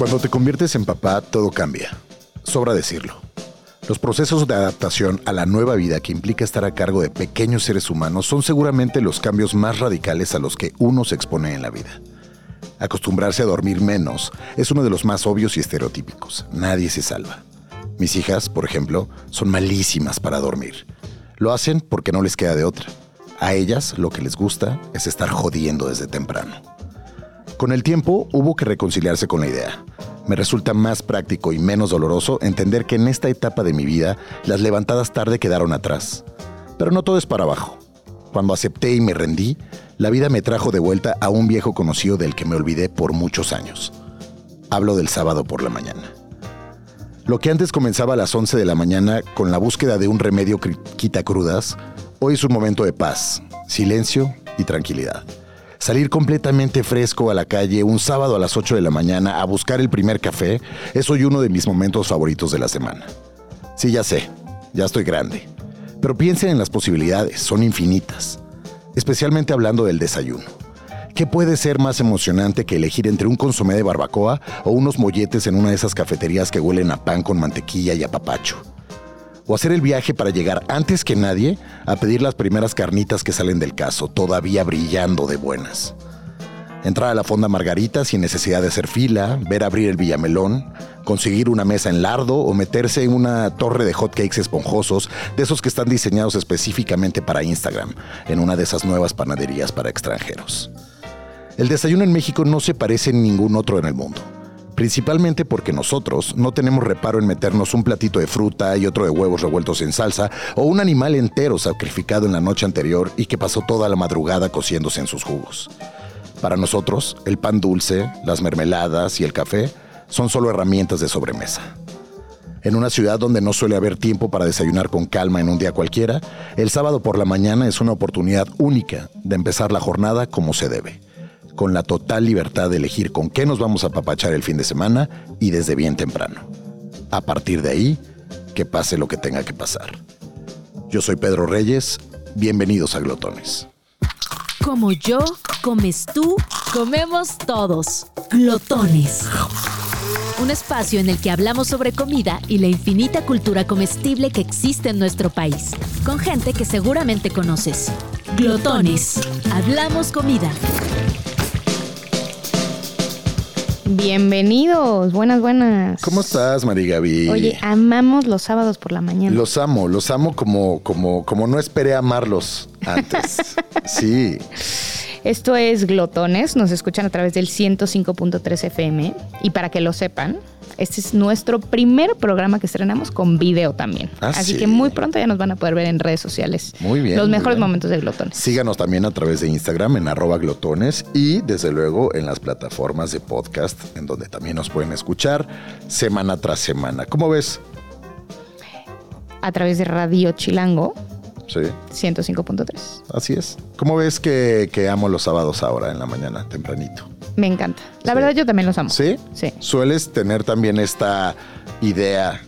Cuando te conviertes en papá, todo cambia. Sobra decirlo. Los procesos de adaptación a la nueva vida que implica estar a cargo de pequeños seres humanos son seguramente los cambios más radicales a los que uno se expone en la vida. Acostumbrarse a dormir menos es uno de los más obvios y estereotípicos. Nadie se salva. Mis hijas, por ejemplo, son malísimas para dormir. Lo hacen porque no les queda de otra. A ellas lo que les gusta es estar jodiendo desde temprano. Con el tiempo hubo que reconciliarse con la idea. Me resulta más práctico y menos doloroso entender que en esta etapa de mi vida las levantadas tarde quedaron atrás. Pero no todo es para abajo. Cuando acepté y me rendí, la vida me trajo de vuelta a un viejo conocido del que me olvidé por muchos años. Hablo del sábado por la mañana. Lo que antes comenzaba a las 11 de la mañana con la búsqueda de un remedio quita crudas, hoy es un momento de paz, silencio y tranquilidad. Salir completamente fresco a la calle un sábado a las 8 de la mañana a buscar el primer café es hoy uno de mis momentos favoritos de la semana. Sí, ya sé, ya estoy grande. Pero piensen en las posibilidades, son infinitas. Especialmente hablando del desayuno. ¿Qué puede ser más emocionante que elegir entre un consomé de barbacoa o unos molletes en una de esas cafeterías que huelen a pan con mantequilla y a papacho? O hacer el viaje para llegar antes que nadie a pedir las primeras carnitas que salen del caso, todavía brillando de buenas. Entrar a la fonda Margarita sin necesidad de hacer fila, ver abrir el Villamelón, conseguir una mesa en lardo o meterse en una torre de hotcakes esponjosos, de esos que están diseñados específicamente para Instagram, en una de esas nuevas panaderías para extranjeros. El desayuno en México no se parece en ningún otro en el mundo principalmente porque nosotros no tenemos reparo en meternos un platito de fruta y otro de huevos revueltos en salsa o un animal entero sacrificado en la noche anterior y que pasó toda la madrugada cociéndose en sus jugos. Para nosotros, el pan dulce, las mermeladas y el café son solo herramientas de sobremesa. En una ciudad donde no suele haber tiempo para desayunar con calma en un día cualquiera, el sábado por la mañana es una oportunidad única de empezar la jornada como se debe con la total libertad de elegir con qué nos vamos a papachar el fin de semana y desde bien temprano. A partir de ahí, que pase lo que tenga que pasar. Yo soy Pedro Reyes, bienvenidos a Glotones. Como yo, comes tú, comemos todos. Glotones. Un espacio en el que hablamos sobre comida y la infinita cultura comestible que existe en nuestro país, con gente que seguramente conoces. Glotones. Hablamos comida. Bienvenidos, buenas, buenas. ¿Cómo estás, María Gaby? Oye, amamos los sábados por la mañana. Los amo, los amo como, como, como no esperé amarlos antes. sí. Esto es Glotones, nos escuchan a través del 105.3 FM y para que lo sepan, este es nuestro primer programa que estrenamos con video también. Ah, Así que muy pronto ya nos van a poder ver en redes sociales. Muy bien. Los mejores momentos de Glotones. Síganos también a través de Instagram en arroba glotones y desde luego en las plataformas de podcast en donde también nos pueden escuchar semana tras semana. ¿Cómo ves? A través de Radio Chilango Sí. 105.3. Así es. ¿Cómo ves que, amo los sábados ahora en la mañana, tempranito? Me encanta. La verdad yo también los amo. ¿Sí? Sí. Sueles tener también esta idea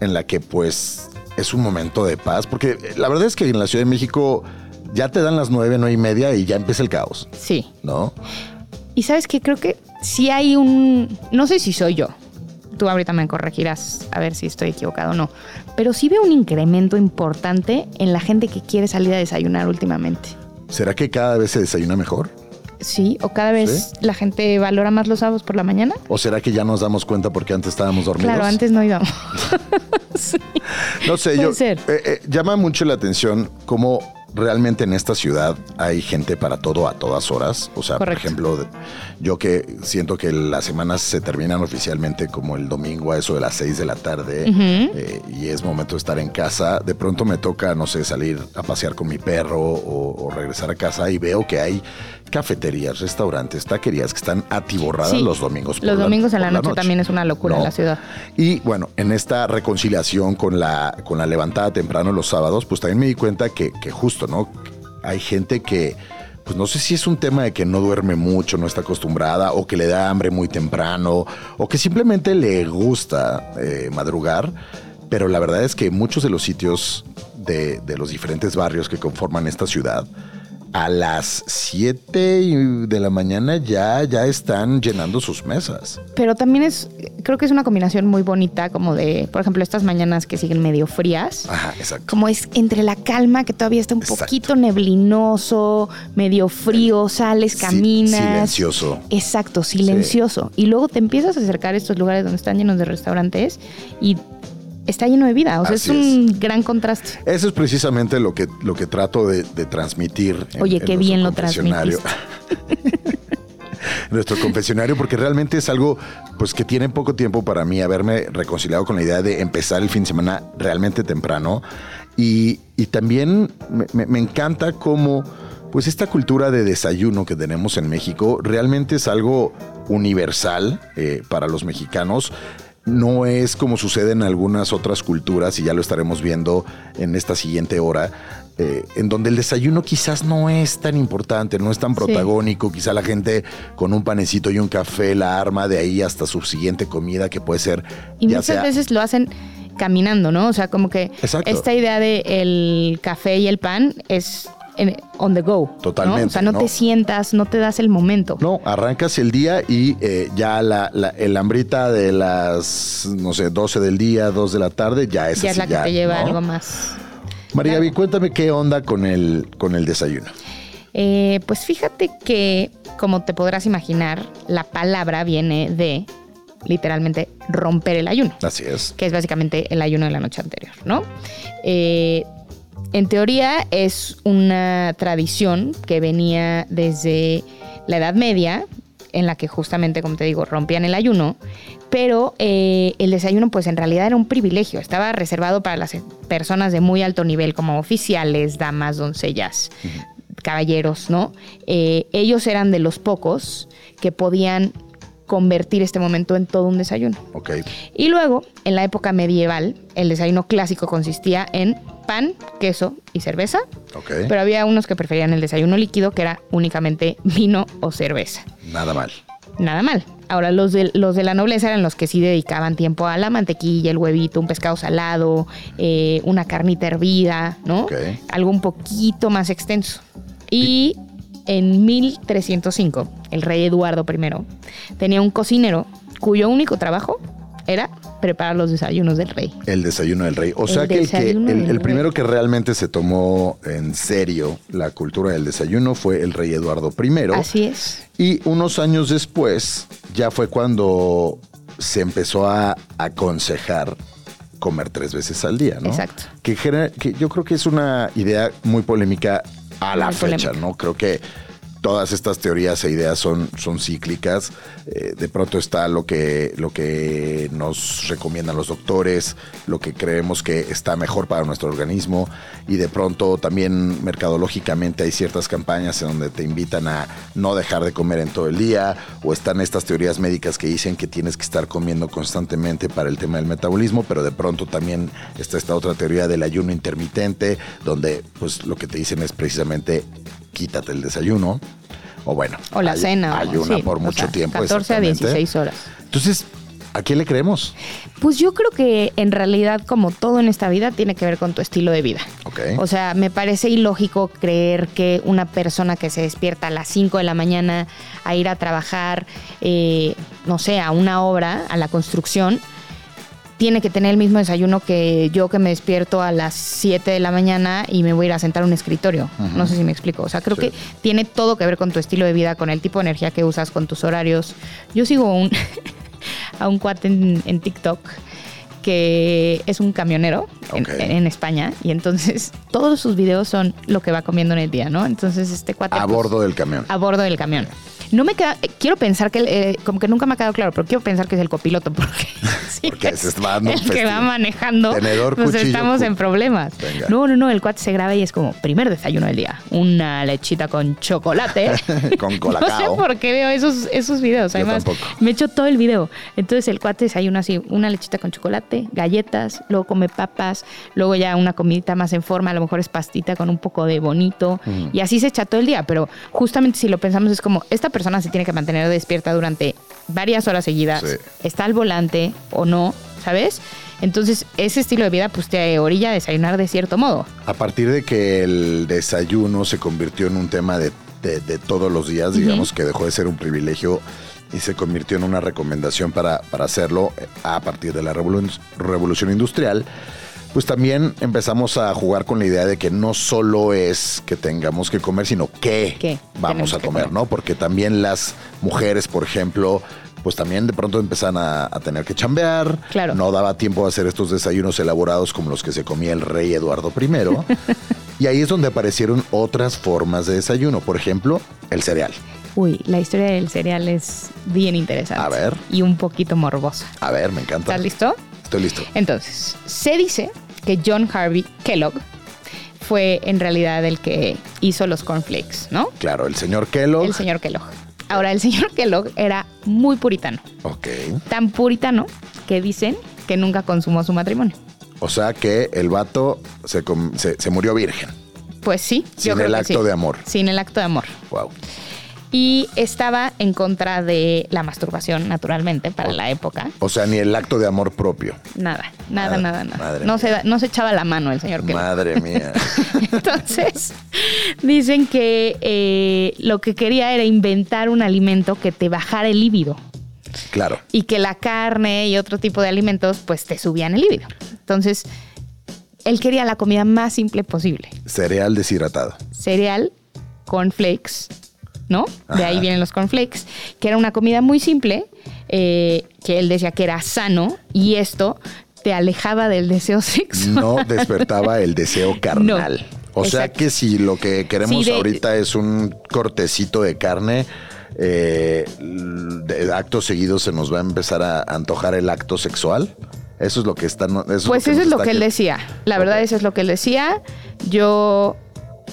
en la que pues es un momento de paz, porque la verdad es que en la Ciudad de México ya te dan las nueve, nueve y media y ya empieza el caos. Sí. ¿No? Y sabes que creo que si hay un, no sé si soy yo, tú ahorita me corregirás a ver si estoy equivocado o no, pero sí veo un incremento importante en la gente que quiere salir a desayunar últimamente. ¿Será que cada vez se desayuna mejor? Sí, o cada vez la gente valora más los sábados por la mañana. ¿O será que ya nos damos cuenta porque antes estábamos dormidos? Claro, antes no íbamos. No sé, yo eh, eh, llama mucho la atención cómo realmente en esta ciudad hay gente para todo a todas horas. O sea, por ejemplo, yo que siento que las semanas se terminan oficialmente como el domingo a eso de las 6 de la tarde eh, y es momento de estar en casa. De pronto me toca, no sé, salir a pasear con mi perro o, regresar a casa y veo que hay cafeterías, restaurantes, taquerías que están atiborradas los domingos. los domingos en la, noche, también es una locura en la ciudad. Y bueno, en esta reconciliación con la, con la levantada temprano los sábados, pues también me di cuenta que, que justo ¿no? Hay gente que, pues no sé si es un tema de que no duerme mucho, no está acostumbrada, o que le da hambre muy temprano, o que simplemente le gusta eh, madrugar. Pero la verdad es que muchos de los sitios de, los diferentes barrios que conforman esta ciudad a las 7 de la mañana ya, ya están llenando sus mesas. Pero también es, creo que es una combinación muy bonita, como de, por ejemplo, estas mañanas que siguen medio frías. Ajá, exacto. Como es entre la calma, que todavía está un poquito neblinoso, medio frío, sales, caminas. silencioso. Exacto, silencioso. Y luego te empiezas a acercar a estos lugares donde están llenos de restaurantes y está lleno de vida. O sea, es un gran contraste. Eso es precisamente lo que, lo que trato de, transmitir. Oye, qué bien lo transmitiste. nuestro confesionario, porque realmente es algo pues que tiene poco tiempo para mí haberme reconciliado con la idea de empezar el fin de semana realmente temprano. Y, también me, encanta cómo pues esta cultura de desayuno que tenemos en México realmente es algo universal eh, para los mexicanos no es como sucede en algunas otras culturas, y ya lo estaremos viendo en esta siguiente hora, eh, en donde el desayuno quizás no es tan importante, no es tan protagónico, quizá la gente con un panecito y un café la arma de ahí hasta su siguiente comida, que puede ser... Y muchas veces lo hacen caminando, ¿no? O sea, como que esta idea de el café y el pan es on the go. Totalmente. O sea, no, te sientas, no te das el momento. No, arrancas el día y eh, ya la, el hambrita de las, no sé, 12 del día, 2 de la tarde, ya es Ya es la que te lleva algo más. María Vi, cuéntame qué onda con el, con el desayuno. Eh, pues fíjate que, como te podrás imaginar, la palabra viene de literalmente romper el ayuno. Así es. Que es básicamente el ayuno de la noche anterior, ¿no? Eh, en teoría es una tradición que venía desde la Edad Media, en la que justamente, como te digo, rompían el ayuno, pero eh, el desayuno pues en realidad era un privilegio, estaba reservado para las personas de muy alto nivel como oficiales, damas, doncellas, caballeros, ¿no? Eh, ellos eran de los pocos que podían convertir este momento en todo un desayuno. Okay. Y luego, en la época medieval, el desayuno clásico consistía en pan, queso y cerveza. Okay. Pero había unos que preferían el desayuno líquido, que era únicamente vino o cerveza. Nada mal. Nada mal. Ahora, los de, los de la nobleza eran los que sí dedicaban tiempo a la mantequilla, el huevito, un pescado salado, eh, una carnita hervida, ¿no? Algo un poquito más extenso. Y en 1305, el rey Eduardo I tenía un cocinero cuyo único trabajo era preparar los desayunos del rey. El desayuno del rey. O sea que, el, primero que realmente se tomó en serio la cultura del desayuno fue el rey Eduardo I. Así es. Y unos años después ya fue cuando se empezó a aconsejar comer tres veces al día, ¿no? Exacto. Que, que yo creo que es una idea muy polémica a la fecha, ¿no? Creo que todas estas teorías e ideas son, son cíclicas. Eh, de pronto está lo que, lo que nos recomiendan los doctores, lo que creemos que está mejor para nuestro organismo y de pronto también mercadológicamente hay ciertas campañas en donde te invitan a no dejar de comer en todo el día o están estas teorías médicas que dicen que tienes que estar comiendo constantemente para el tema del metabolismo, pero de pronto también está esta otra teoría del ayuno intermitente donde pues lo que te dicen es precisamente quítate el desayuno. O bueno, o la cena. Ayuna por mucho tiempo. 14 a 16 horas. Entonces, ¿a quién le creemos? Pues yo creo que en realidad, como todo en esta vida, tiene que ver con tu estilo de vida. Okay. O sea, me parece ilógico creer que una persona que se despierta a las 5 de la mañana a ir a trabajar, eh, no sé, a una obra, a la construcción, tiene que tener el mismo desayuno que yo que me despierto a las 7 de la mañana y me voy a ir a sentar a un escritorio. No sé si me explico. O sea, creo que tiene todo que ver con tu estilo de vida, con el tipo de energía que usas, con tus horarios. Yo sigo un, a un cuate en, TikTok que es un camionero en, España y entonces todos sus videos son lo que va comiendo en el día, ¿no? Entonces este cuate... A pues, bordo del camión. A bordo del camión. No me queda, quiero pensar que, eh, como que nunca me ha quedado claro, pero quiero pensar que es el copiloto porque, porque se va dando el que va manejando, Tenedor, pues estamos en problemas. No, no, no, el cuate se graba y es como primer desayuno del día, una lechita con chocolate. con colacao. No sé por qué veo esos, esos videos. Además, me echo todo el video. Entonces el cuate desayuna así, una lechita con chocolate, galletas, luego come papas, luego ya una comidita más en forma, a lo mejor es pastita con un poco de bonito. Y así se echa todo el día. Pero justamente si lo pensamos es como, esta persona persona se tiene que mantener despierta durante varias horas seguidas, está al volante o no, ¿sabes? Entonces, ese estilo de vida pues te orilla a desayunar de cierto modo. A partir de que el desayuno se convirtió en un tema de, todos los días, digamos que dejó de ser un privilegio y se convirtió en una recomendación para, para hacerlo a partir de la revolución industrial, pues también empezamos a jugar con la idea de que no solo es que tengamos que comer, sino que vamos a comer, ¿no? Porque también las mujeres, por ejemplo, pues también de pronto empezaron a, tener que chambear. Claro. No daba tiempo a hacer estos desayunos elaborados como los que se comía el rey Eduardo I. y ahí es donde aparecieron otras formas de desayuno. Por ejemplo, el cereal. Uy, la historia del cereal es bien interesante. A ver. Y un poquito morbosa. A ver, me encanta. ¿Estás listo? Estoy listo. Entonces, se dice que John Harvey Kellogg fue en realidad el que hizo los cornflakes, ¿no? Claro, el señor Kellogg. El señor Kellogg. Ahora, el señor Kellogg era muy puritano. Ok. Tan puritano que dicen que nunca consumó su matrimonio. O sea que el vato se, murió virgen. Pues sí. Sin el acto de amor. Sin el acto de amor. Wow y estaba en contra de la masturbación, naturalmente, para la época. O sea, ni el acto de amor propio. Nada, nada, nada, nada. No se, no se echaba la mano el señor Madre mía. Entonces, dicen que eh, lo que quería era inventar un alimento que te bajara el líbido. Claro. Y que la carne y otro tipo de alimentos, pues te subían el líbido. Entonces, él quería la comida más simple posible. Cereal deshidratado. Cereal, cornflakes, ¿no? De ahí vienen los cornflakes, que era una comida muy simple, eh, que él decía que era sano y esto te alejaba del deseo sexual. No despertaba el deseo carnal. o sea que si lo que queremos ahorita es un cortecito de carne, eh, de acto seguido se nos va a empezar a antojar el acto sexual. Eso es lo que está. pues eso es lo que él decía. La verdad, eso es lo que él decía. Yo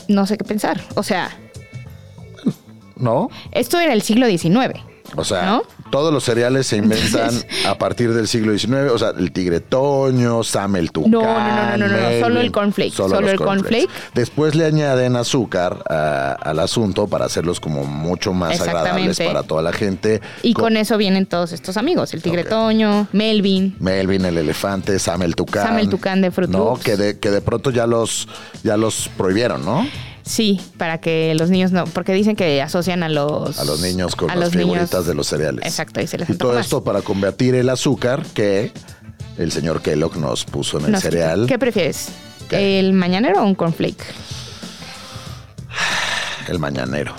no sé qué pensar. O sea, ¿no? Esto era el siglo XIX. O sea, todos los cereales se inventan a partir del siglo XIX. O sea, el tigre toño, Sam el tucán. No, no, no, no, no, solo el cornflake. Solo, el cornflake. Después le añaden azúcar al asunto para hacerlos como mucho más agradables para toda la gente. Y con, eso vienen todos estos amigos. El tigre toño, Melvin. Melvin, el elefante, Sam el tucán. Sam el tucán de Fruit No, que de, que de pronto ya los, ya los prohibieron, ¿no? Sí, para que los niños no, porque dicen que asocian a los a los niños con las figuritas de los cereales. Exacto, y se les Y todo esto para combatir el azúcar que el señor Kellogg nos puso en el cereal. ¿Qué prefieres? ¿El mañanero o un cornflake? El mañanero.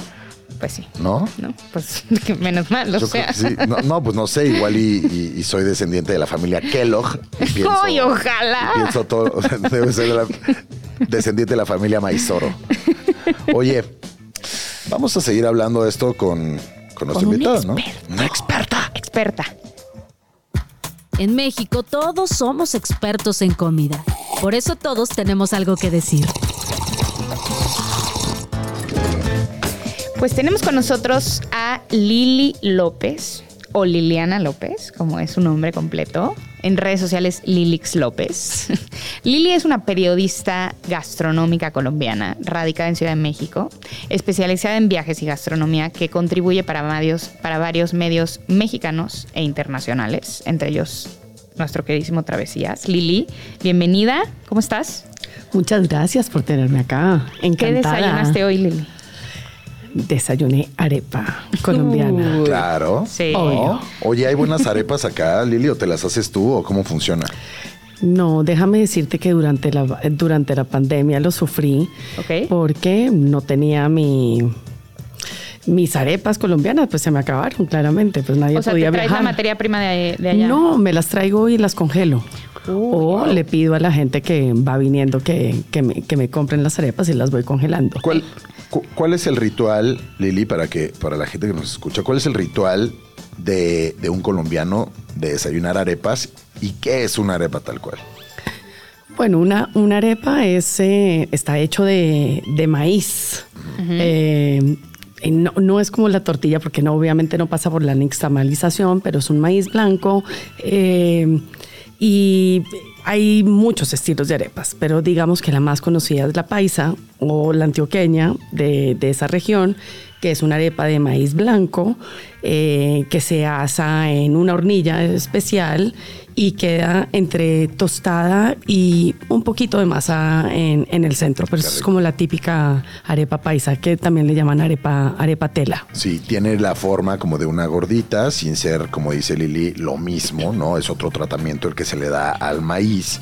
Pues sí. ¿No? No, pues menos mal, o sea. Sí. No, pues no sé, igual y, soy descendiente de la familia Kellogg. ¡Ay, ojalá! pienso todo, debe ser la, descendiente de la familia Maizoro. Oye, vamos a seguir hablando de esto con, con nuestro invitado, ¿no? Una experta. Experta. En México todos somos expertos en comida. Por eso todos tenemos algo que decir. Pues tenemos con nosotros a Lili López, o Liliana López, como es su nombre completo. En redes sociales, Lilix López. Lili es una periodista gastronómica colombiana, radicada en Ciudad de México, especializada en viajes y gastronomía, que contribuye para varios, para varios medios mexicanos e internacionales, entre ellos nuestro queridísimo Travesías. Lili, bienvenida, ¿cómo estás? Muchas gracias por tenerme acá. Encantada. ¿Qué desayunaste hoy, Lili? Desayuné arepa colombiana. claro. Sí. Oye, ¿hay buenas arepas acá, Lili, o te las haces tú o cómo funciona? No, déjame decirte que durante la, durante la pandemia lo sufrí porque no tenía mi mis arepas colombianas pues se me acabaron claramente, pues nadie o sea, podía ¿te traes la materia prima de, allá? No, me las traigo y las congelo. o le pido a la gente que va viniendo que, me, que me compren las arepas y las voy congelando. ¿Cuál, ¿Cuál es el ritual, Lili, para que para la gente que nos escucha, cuál es el ritual de, un colombiano de desayunar arepas y qué es una arepa tal cual? Bueno, una, una arepa es, eh, está hecho de, maíz. Eh, no, no, es como la tortilla, porque no, obviamente no pasa por la nixtamalización, pero es un maíz blanco. Eh, y hay muchos estilos de arepas, pero digamos que la más conocida es la paisa o la antioqueña de, esa región, que es una arepa de maíz blanco eh, que se asa en una hornilla especial y queda entre tostada y un poquito de masa en, el centro, pero es como la típica arepa paisa, que también le llaman arepa, arepa tela. Sí, tiene la forma como de una gordita, sin ser, como dice Lili, lo mismo, ¿no? Es otro tratamiento el que se le da al maíz.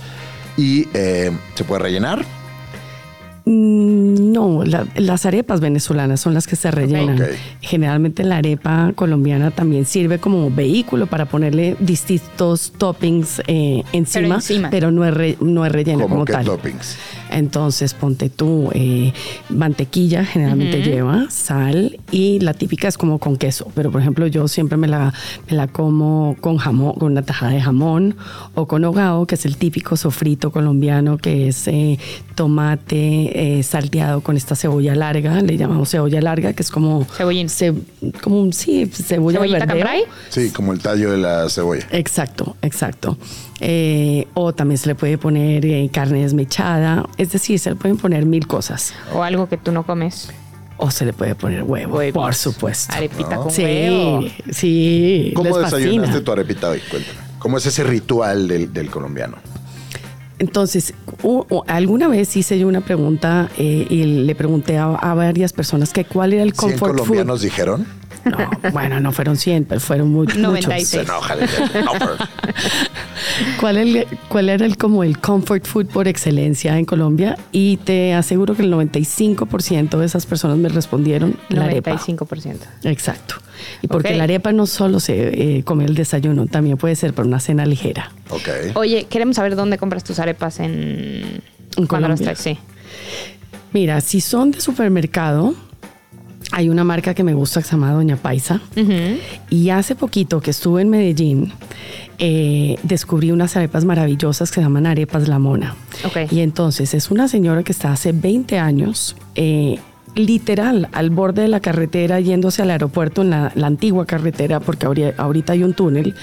Y eh, se puede rellenar Mm, no, las arepas venezolanas son las que se rellenan. Generalmente la arepa colombiana también sirve como vehículo para ponerle distintos toppings eh, encima, pero, no es, no es relleno como tal. toppings? Entonces ponte tú eh, mantequilla, generalmente lleva sal y la típica es como con queso. Pero por ejemplo yo siempre me la, me la como con jamón, con una tajada de jamón o con hogao, que es el típico sofrito colombiano que es eh, tomate eh, salteado con esta cebolla larga, le llamamos cebolla larga, que es como... Cebollín. como un, sí, cebolla verde. Sí, como el tallo de la cebolla. Exacto, exacto. Eh, o también se le puede poner eh, carne desmechada, es decir, se le pueden poner mil cosas. O algo que tú no comes. O se le puede poner huevo, por supuesto. Arepita con sí, huevo. Sí, ¿Cómo desayunaste tu arepita hoy? Cuéntame. ¿Cómo es ese ritual del, colombiano? Entonces, alguna vez hice yo una pregunta eh, y le pregunté a, varias personas que cuál era el comfort ¿Cien colombianos dijeron? No, bueno, no fueron 100, pero fueron muchos. 96. ¿Cuál, ¿Cuál era el como el comfort food por excelencia en Colombia? Y te aseguro que el 95% de esas personas me respondieron la arepa. 95%. Exacto. Y porque la arepa no solo se eh, come el desayuno, también puede ser para una cena ligera. Okay. Oye, queremos saber dónde compras tus arepas en, ¿En Colombia. Sí. Mira, si son de supermercado, hay una marca que me gusta que se llama Doña Paisa. Y hace poquito que estuve en Medellín, eh, descubrí unas arepas maravillosas que se llaman arepas La Mona. Y entonces es una señora que está hace 20 años. Eh, literal al borde de la carretera yéndose al aeropuerto en la, antigua carretera porque ahorita hay un túnel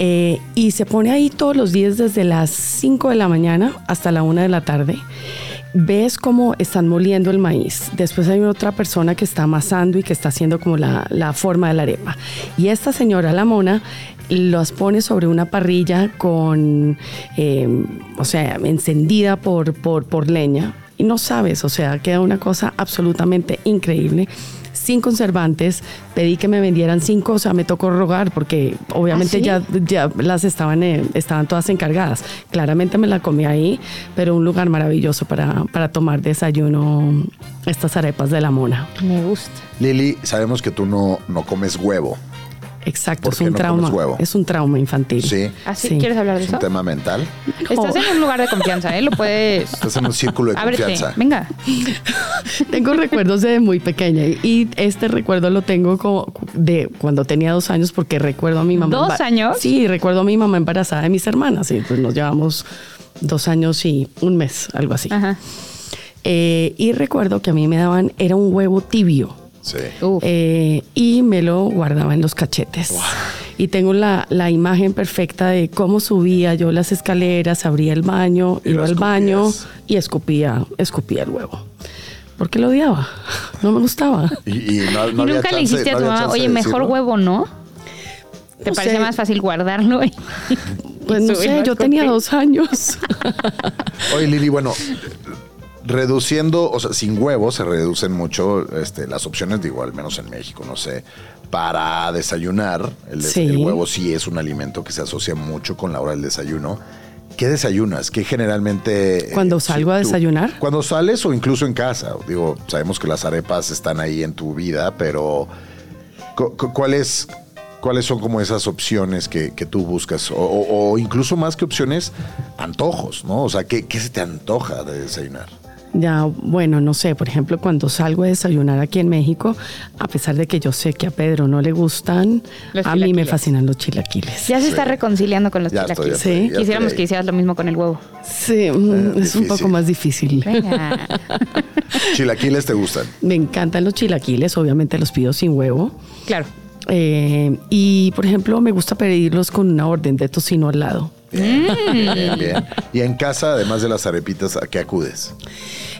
eh, y se pone ahí todos los días desde las 5 de la mañana hasta la 1 de la tarde ves cómo están moliendo el maíz. Después hay otra persona que está amasando y que está haciendo como la, forma de la arepa. Y esta señora, la mona, los pone sobre una parrilla con, eh, o sea, encendida por, por, por leña. Y no sabes, o sea, queda una cosa absolutamente increíble sin conservantes, pedí que me vendieran cinco, o sea, me tocó rogar porque obviamente ¿Ah, ya, ya las estaban, eh, estaban todas encargadas. Claramente me la comí ahí, pero un lugar maravilloso para, para tomar desayuno estas arepas de la mona. Me gusta. Lili, sabemos que tú no, no comes huevo. Exacto, es un trauma. Es un trauma infantil. Sí. ¿Así ¿Ah, quieres hablar de eso? un tema mental. Estás en un lugar de confianza, ¿eh? Lo puedes. Estás en un círculo de confianza. Venga. tengo recuerdos de muy pequeña y este recuerdo lo tengo como de cuando tenía dos años porque recuerdo a mi mamá. ¿Dos años? Sí, recuerdo a mi mamá embarazada de mis hermanas y pues nos llevamos dos años y un mes, algo así. Ajá. Eh, y recuerdo que a mí me daban, era un huevo tibio Sí. Eh, y me lo guardaba en los cachetes. Y tengo la, imagen perfecta de cómo subía yo las escaleras, abría el baño, iba al baño y escupía, escupía el huevo. Porque lo odiaba, no me gustaba. Y, nunca le dijiste a tu mamá, oye, mejor huevo, ¿no? ¿Te parece más fácil guardarlo? pues no sé, yo tenía dos años. Oye, Lili, bueno, reduciendo, o sea, sin huevos se reducen mucho este, las opciones, digo, al menos en México, no sé, para desayunar. El, huevo sí es un alimento que se asocia mucho con la hora del desayuno. ¿Qué desayunas? ¿Qué generalmente... Eh, ¿Cuando salgo a desayunar? Cuando sales o incluso en casa. Digo, sabemos que las arepas están ahí en tu vida, pero ¿cuáles, ¿cuáles son como esas opciones que, tú buscas? O, incluso más que opciones, antojos, ¿no? O sea, ¿qué, ¿qué se te antoja de desayunar? Ya, bueno, no sé, por ejemplo, cuando salgo a desayunar aquí en México, a pesar de que yo sé que a Pedro no le gustan, a mí me fascinan los chilaquiles. Ya se está reconciliando con los chilaquiles. sí. Quisiéramos que hicieras lo mismo con el huevo. Sí, mm, es un poco más difícil. ¿Chilaquiles te gustan? Me encantan los chilaquiles, obviamente los pido sin huevo. Claro. Eh, y, por ejemplo, me gusta pedirlos con una orden de tocino al lado. Bien, bien, Y en casa, además de las arepitas, ¿a qué acudes?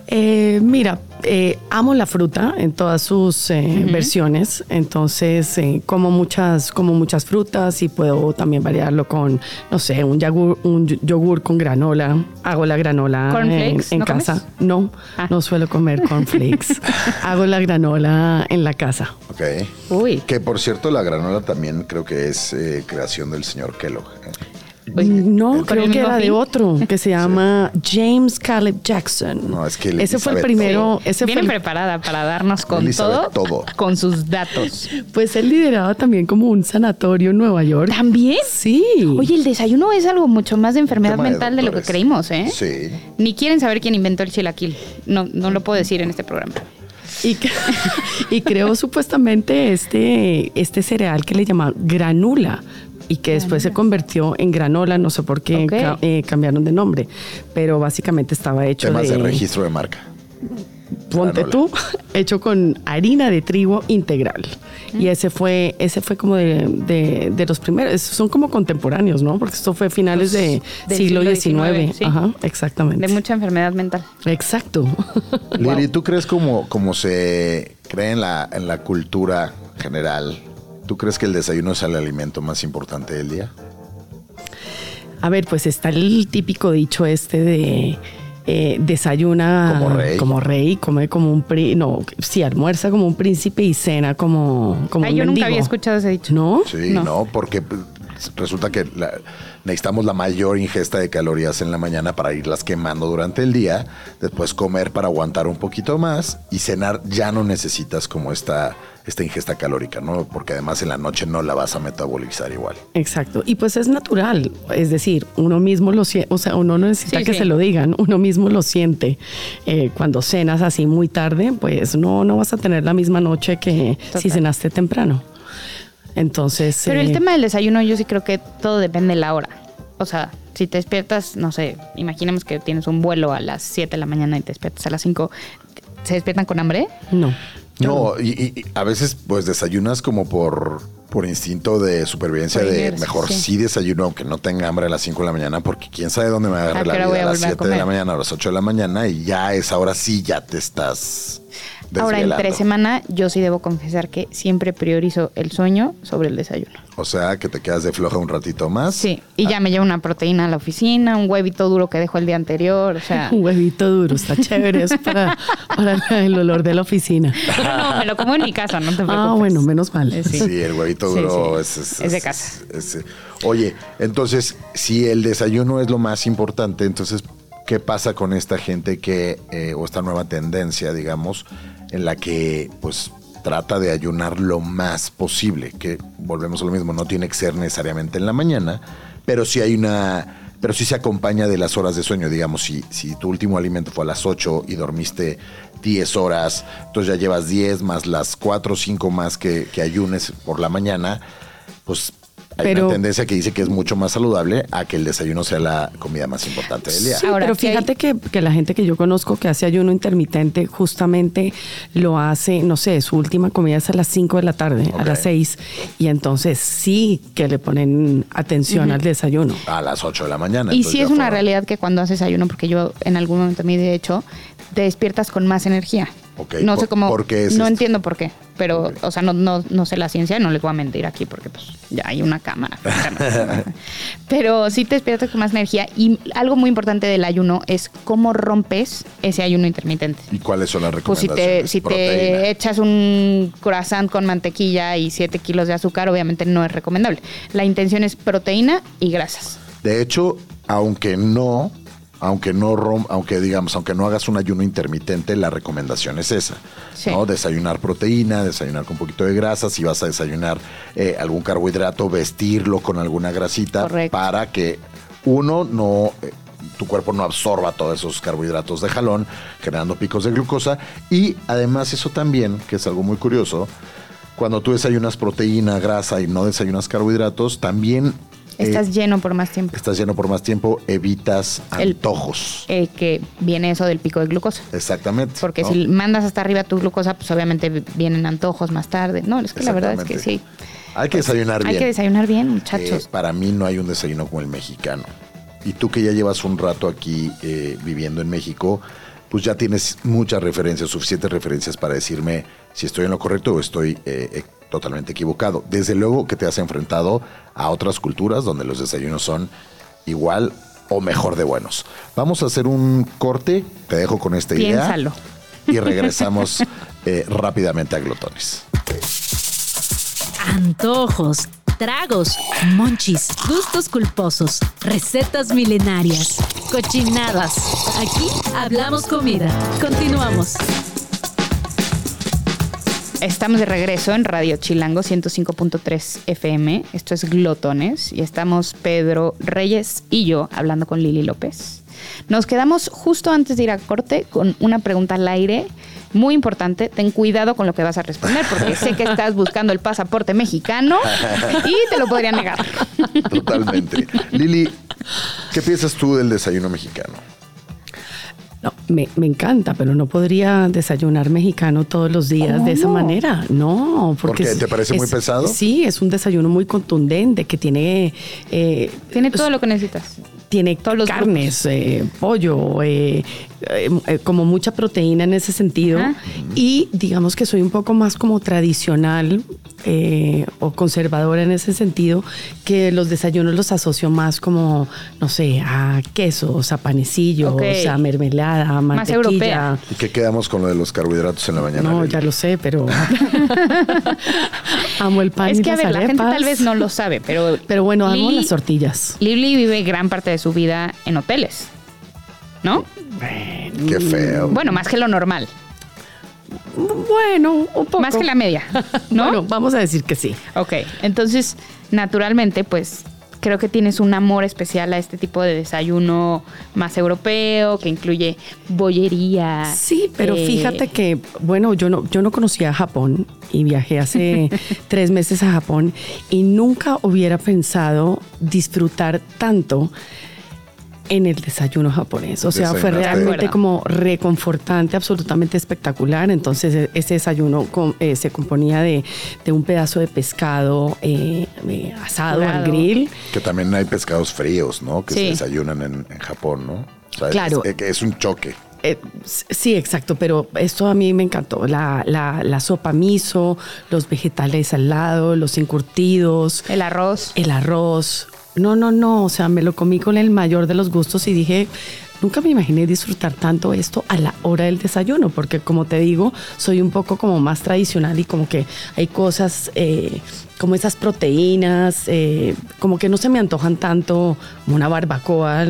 Eh, mira, eh, amo la fruta en todas sus eh, versiones, entonces como muchas como muchas frutas y puedo también variarlo con, no sé, un yogur, un yogur con granola. Hago la granola en, casa. No, ah. no suelo comer cornflakes. Hago la granola en la casa. Ok. Uy. Que por cierto, la granola también creo que es creación del señor Kellogg. No, creo que era de otro, que se llama James Caleb Jackson. No, es que ese fue el primero. Ese Viene fue preparada para darnos con todo, con sus datos. Pues él lideraba también como un sanatorio en Nueva York. ¿También? Sí. Oye, el desayuno es algo mucho más de enfermedad mental de, lo que creímos, ¿eh? Sí. Ni quieren saber quién inventó el chilaquil. No, no lo puedo decir en este programa. Y, y creó supuestamente este, este cereal que le llaman granula y que después se convirtió en granola, no sé por qué eh, cambiaron de nombre, pero básicamente estaba hecho Temas de, registro de marca. Ponte tú, hecho con harina de trigo integral. Y ese fue, ese fue como de, los primeros, son como contemporáneos, ¿no? Porque esto fue finales de pues, siglo, XIX. Ajá, exactamente. De mucha enfermedad mental. Exacto. Lili, ¿tú crees como, como se cree en la, en la cultura general ¿Tú crees que el desayuno es el alimento más importante del día? A ver, pues está el típico dicho este de eh, desayuna como rey. come como un príncipe, no, sí, almuerza como un príncipe y cena como, como Ay, yo nunca había escuchado ese dicho. ¿No? Sí, no, porque resulta que necesitamos la mayor ingesta de calorías en la mañana para irlas quemando durante el día, después comer para aguantar un poquito más y cenar ya no necesitas como esta esta ingesta calórica, ¿no? Porque además en la noche no la vas a metabolizar igual. Exacto. Y pues es natural. Es decir, uno mismo lo siente, o sea, uno no necesita que se lo digan, uno mismo lo siente. Eh, cuando cenas así muy tarde, pues no, no vas a tener la misma noche que si cenaste temprano. Entonces. Pero el eh, tema del desayuno, yo sí creo que todo depende de la hora. O sea, si te despiertas, no sé, imaginemos que tienes un vuelo a las 7 de la mañana y te despiertas a las 5, ¿se despiertan con hambre? No. No, y, a veces pues desayunas como por, por instinto de supervivencia de mejor sí. desayuno aunque no tenga hambre a las 5 de la mañana porque quién sabe dónde me agarre la vida a, las 7 de la mañana a las 8 de la mañana y ya es ahora sí ya te estás Ahora, entre semana, yo sí debo confesar que siempre priorizo el sueño sobre el desayuno. O sea, que te quedas de floja un ratito más. Sí, y ya me llevo una proteína a la oficina, un huevito duro que dejo el día anterior, o sea... un huevito duro, está chévere, es para, el olor de la oficina. no, me lo como en mi casa, no te preocupes. Ah, bueno, menos mal. Sí, el huevito duro Es, es, de casa. oye, entonces, si el desayuno es lo más importante, entonces, ¿qué pasa con esta gente que, eh, o esta nueva tendencia, digamos, en la que pues trata de ayunar lo más posible, que volvemos a lo mismo, no tiene que ser necesariamente en la mañana, pero sí hay una pero sí se acompaña de las horas de sueño, digamos, si, tu último alimento fue a las 8 y dormiste 10 horas, entonces ya llevas 10 más las 4 o 5 más que ayunes por la mañana, pues hay una tendencia que dice que es mucho más saludable a que el desayuno sea la comida más importante del día. pero fíjate que, la gente que yo conozco que hace ayuno intermitente justamente lo hace, no sé, su última comida es a las 5 de la tarde, a las 6, y entonces sí que le ponen atención al desayuno. A las 8 de la mañana. Y sí es una realidad que cuando haces ayuno, porque yo en algún momento me he hecho, te despiertas con más energía. No sé cómo. no entiendo por qué. Pero, o sea, no, no, no sé la ciencia, no les voy a mentir aquí porque pues ya hay una cámara. pero sí te despiertas con más energía. Y algo muy importante del ayuno es cómo rompes ese ayuno intermitente. ¿Y cuáles son las recomendaciones? Pues si te, si te echas un croissant con mantequilla y 7 kilos de azúcar, obviamente no es recomendable. La intención es proteína y grasas. De hecho, aunque no aunque no rom, aunque digamos, aunque no hagas un ayuno intermitente, la recomendación es esa, ¿no? Desayunar proteína, desayunar con un poquito de grasa, si vas a desayunar eh, algún carbohidrato, vestirlo con alguna grasita para que uno no eh, tu cuerpo no absorba todos esos carbohidratos de jalón, generando picos de glucosa. Y además eso también, que es algo muy curioso, cuando tú desayunas proteína, grasa y no desayunas carbohidratos, también Estás eh, lleno por más tiempo. Estás lleno por más tiempo, evitas antojos. El, que viene eso del pico de glucosa. Exactamente. Porque si mandas hasta arriba tu glucosa, pues obviamente vienen antojos más tarde. No, es que la verdad es que sí. Hay que desayunar bien. Hay que desayunar bien, muchachos. Eh, para mí no hay un desayuno como el mexicano. Y tú que ya llevas un rato aquí eh, viviendo en México, pues ya tienes muchas referencias, suficientes referencias para decirme si estoy en lo correcto o estoy totalmente equivocado. Desde luego que te has enfrentado a otras culturas donde los desayunos son igual o mejor de buenos. Vamos a hacer un corte, te dejo con esta Piénsalo. idea y regresamos eh, rápidamente a glotones. Antojos, tragos, monchis, gustos culposos, recetas milenarias, cochinadas. Aquí hablamos comida. Continuamos. Estamos de regreso en Radio Chilango 105.3 FM. Esto es Glotones y estamos Pedro Reyes y yo hablando con Lili López. Nos quedamos justo antes de ir a corte con una pregunta al aire muy importante. Ten cuidado con lo que vas a responder porque sé que estás buscando el pasaporte mexicano y te lo podría negar. Totalmente. Lili, ¿qué piensas tú del desayuno mexicano? No, me, encanta, pero no podría desayunar mexicano todos los días de esa manera. No, porque. ¿Te parece muy pesado? Sí, es un desayuno muy contundente que tiene. Eh, tiene todo lo que necesitas tiene todos los carnes, eh, pollo, eh, eh, como mucha proteína en ese sentido. Y digamos que soy un poco más como tradicional o conservadora en ese sentido, que los desayunos los asocio más como, no sé, a quesos, a panecillos, a mermelada, a mantequilla. Más europea. ¿Y qué quedamos con lo de los carbohidratos en la mañana? No, ya lo sé, pero amo el pan. Es que, a ver, la gente tal vez no lo sabe, pero... Pero bueno, amo las tortillas. Lili vive gran parte de su vida en hoteles. ¿No? Qué feo. Bueno, más que lo normal. Bueno, un poco. Más que la media, ¿no? bueno, vamos a decir que sí. Ok, entonces, naturalmente, pues creo que tienes un amor especial a este tipo de desayuno más europeo, que incluye bollería. Sí, pero eh, fíjate que, bueno, yo no, yo no conocía Japón y viajé hace tres meses a Japón y nunca hubiera pensado disfrutar tanto en el desayuno japonés. O sea, fue realmente como reconfortante, absolutamente espectacular. Entonces, e-, ese desayuno eh, se componía de, un pedazo de pescado eh, eh, asado al grill. Que también hay pescados fríos, ¿no? Que se desayunan en, Japón, ¿no? claro. Es, es, un choque. sí, exacto, pero esto a mí me encantó. La, la, sopa miso, los vegetales al lado, los encurtidos. El arroz. El arroz. No, no, no, o sea, me lo comí con el mayor de los gustos y dije, nunca me imaginé disfrutar tanto esto a la hora del desayuno, porque como te digo, soy un poco como más tradicional y como que hay cosas eh, como esas proteínas, eh, como que no se me antojan tanto como una barbacoa,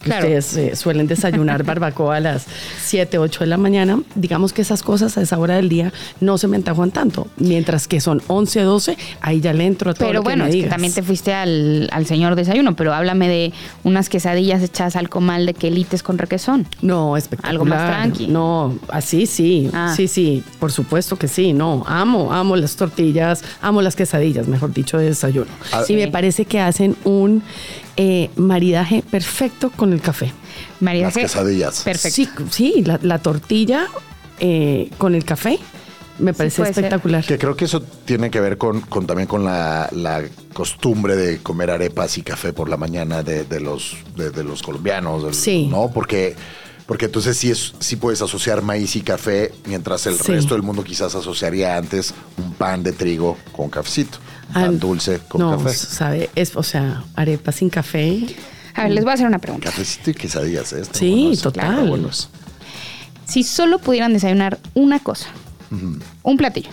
ustedes eh, suelen desayunar barbacoa a las 7, 8 de la mañana, digamos que esas cosas a esa hora del día no se me antojan tanto, mientras que son 11, 12, ahí ya le entro a todo Pero bueno, es que también te fuiste al, al, señor desayuno, pero háblame de unas quesadillas echadas al comal de quelites con requesón. No, espectacular. Algo más tranqui. No, así sí, ah. sí, sí, por supuesto que sí, no, amo, amo las tortillas, amo las quesadillas, mejor dicho, de desayuno. Ah, sí, me parece que hacen un eh, maridaje perfecto con el café. Maridaje. Las quesadillas. Perfecto. Sí, la, tortilla eh, con el café. Me parece espectacular. Que creo que eso tiene que ver con, también con la, costumbre de comer arepas y café por la mañana de, los, de, los colombianos. sí. ¿No? Porque porque entonces sí, es, sí puedes asociar maíz y café, mientras el resto del mundo quizás asociaría antes un pan de trigo con cafecito, pan dulce con no, café. sabe, es, o sea, arepa sin café. A ver, les voy a hacer una pregunta. Cafecito y quesadillas, ¿eh? Sí, total. Si solo pudieran desayunar una cosa, un platillo,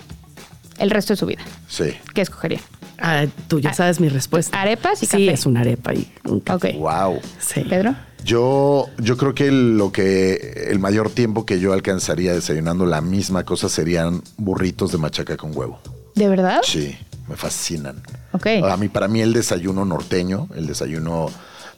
el resto de su vida, sí. ¿qué escogerían? Ah, tú ya ah, sabes mi respuesta. ¿Arepas y café? Sí, es una arepa y un café. Wow. Sí. ¿Pedro? Yo, yo creo que lo que el mayor tiempo que yo alcanzaría desayunando la misma cosa serían burritos de machaca con huevo. ¿De verdad? Sí, me fascinan. Ok. A mí, para mí el desayuno norteño, el desayuno,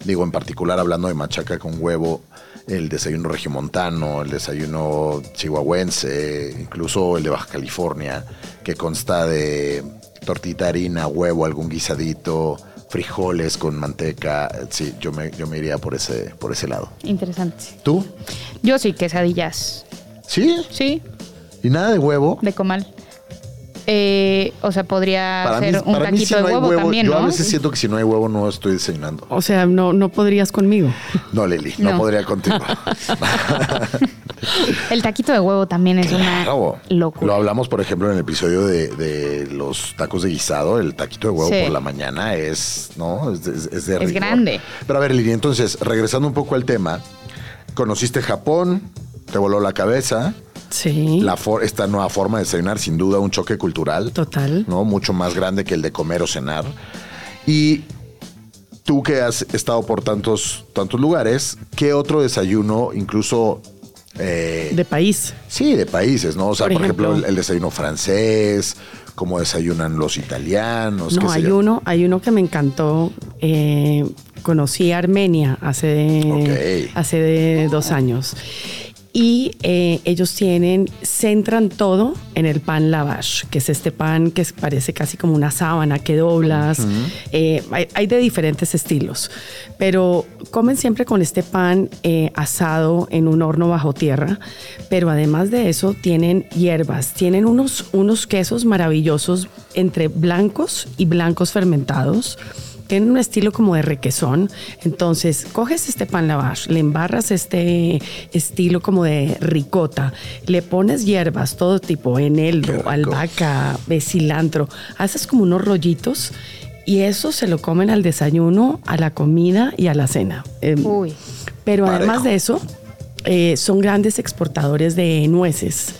digo en particular hablando de machaca con huevo, el desayuno regiomontano, el desayuno chihuahuense, incluso el de Baja California, que consta de tortita harina, huevo, algún guisadito, frijoles con manteca. Sí, yo me, yo me iría por ese, por ese lado. Interesante. ¿Tú? Yo sí, quesadillas. ¿Sí? Sí. ¿Y nada de huevo? De comal. Eh, o sea, podría ser un taquito de huevo, también, ¿no? Yo a veces siento que si no hay huevo no estoy desayunando. O sea, no, no podrías conmigo. No, Lili, no, podría contigo. el taquito de huevo también es una locura. Lo hablamos, por ejemplo, en el episodio de, los tacos de guisado. El taquito de huevo por la mañana es, ¿no? Es, es, de Es grande. Pero a ver, Lili, entonces, regresando un poco al tema, conociste Japón, te voló la cabeza. Sí. La esta nueva forma de desayunar, sin duda, un choque cultural. Total. ¿no? Mucho más grande que el de comer o cenar. Y tú que has estado por tantos, tantos lugares, ¿qué otro desayuno, incluso eh, de país. Sí, de países, ¿no? O sea, por, ejemplo, el, desayuno francés, cómo desayunan los italianos. No, hay uno, hay uno que me encantó. Eh, conocí a Armenia hace, hace dos años y eh, ellos tienen, centran todo en el pan lavash, que es este pan que parece casi como una sábana que doblas. Eh, hay, de diferentes estilos, pero comen siempre con este pan eh, asado en un horno bajo tierra, pero además de eso tienen hierbas, tienen unos, unos quesos maravillosos entre blancos y blancos fermentados tiene un estilo como de requesón. Entonces, coges este pan lavash, le embarras este estilo como de ricota, le pones hierbas, todo tipo, eneldo, albahaca, cilantro, haces como unos rollitos y eso se lo comen al desayuno, a la comida y a la cena. Em, Uy. Pero además de eso, eh, son grandes exportadores de nueces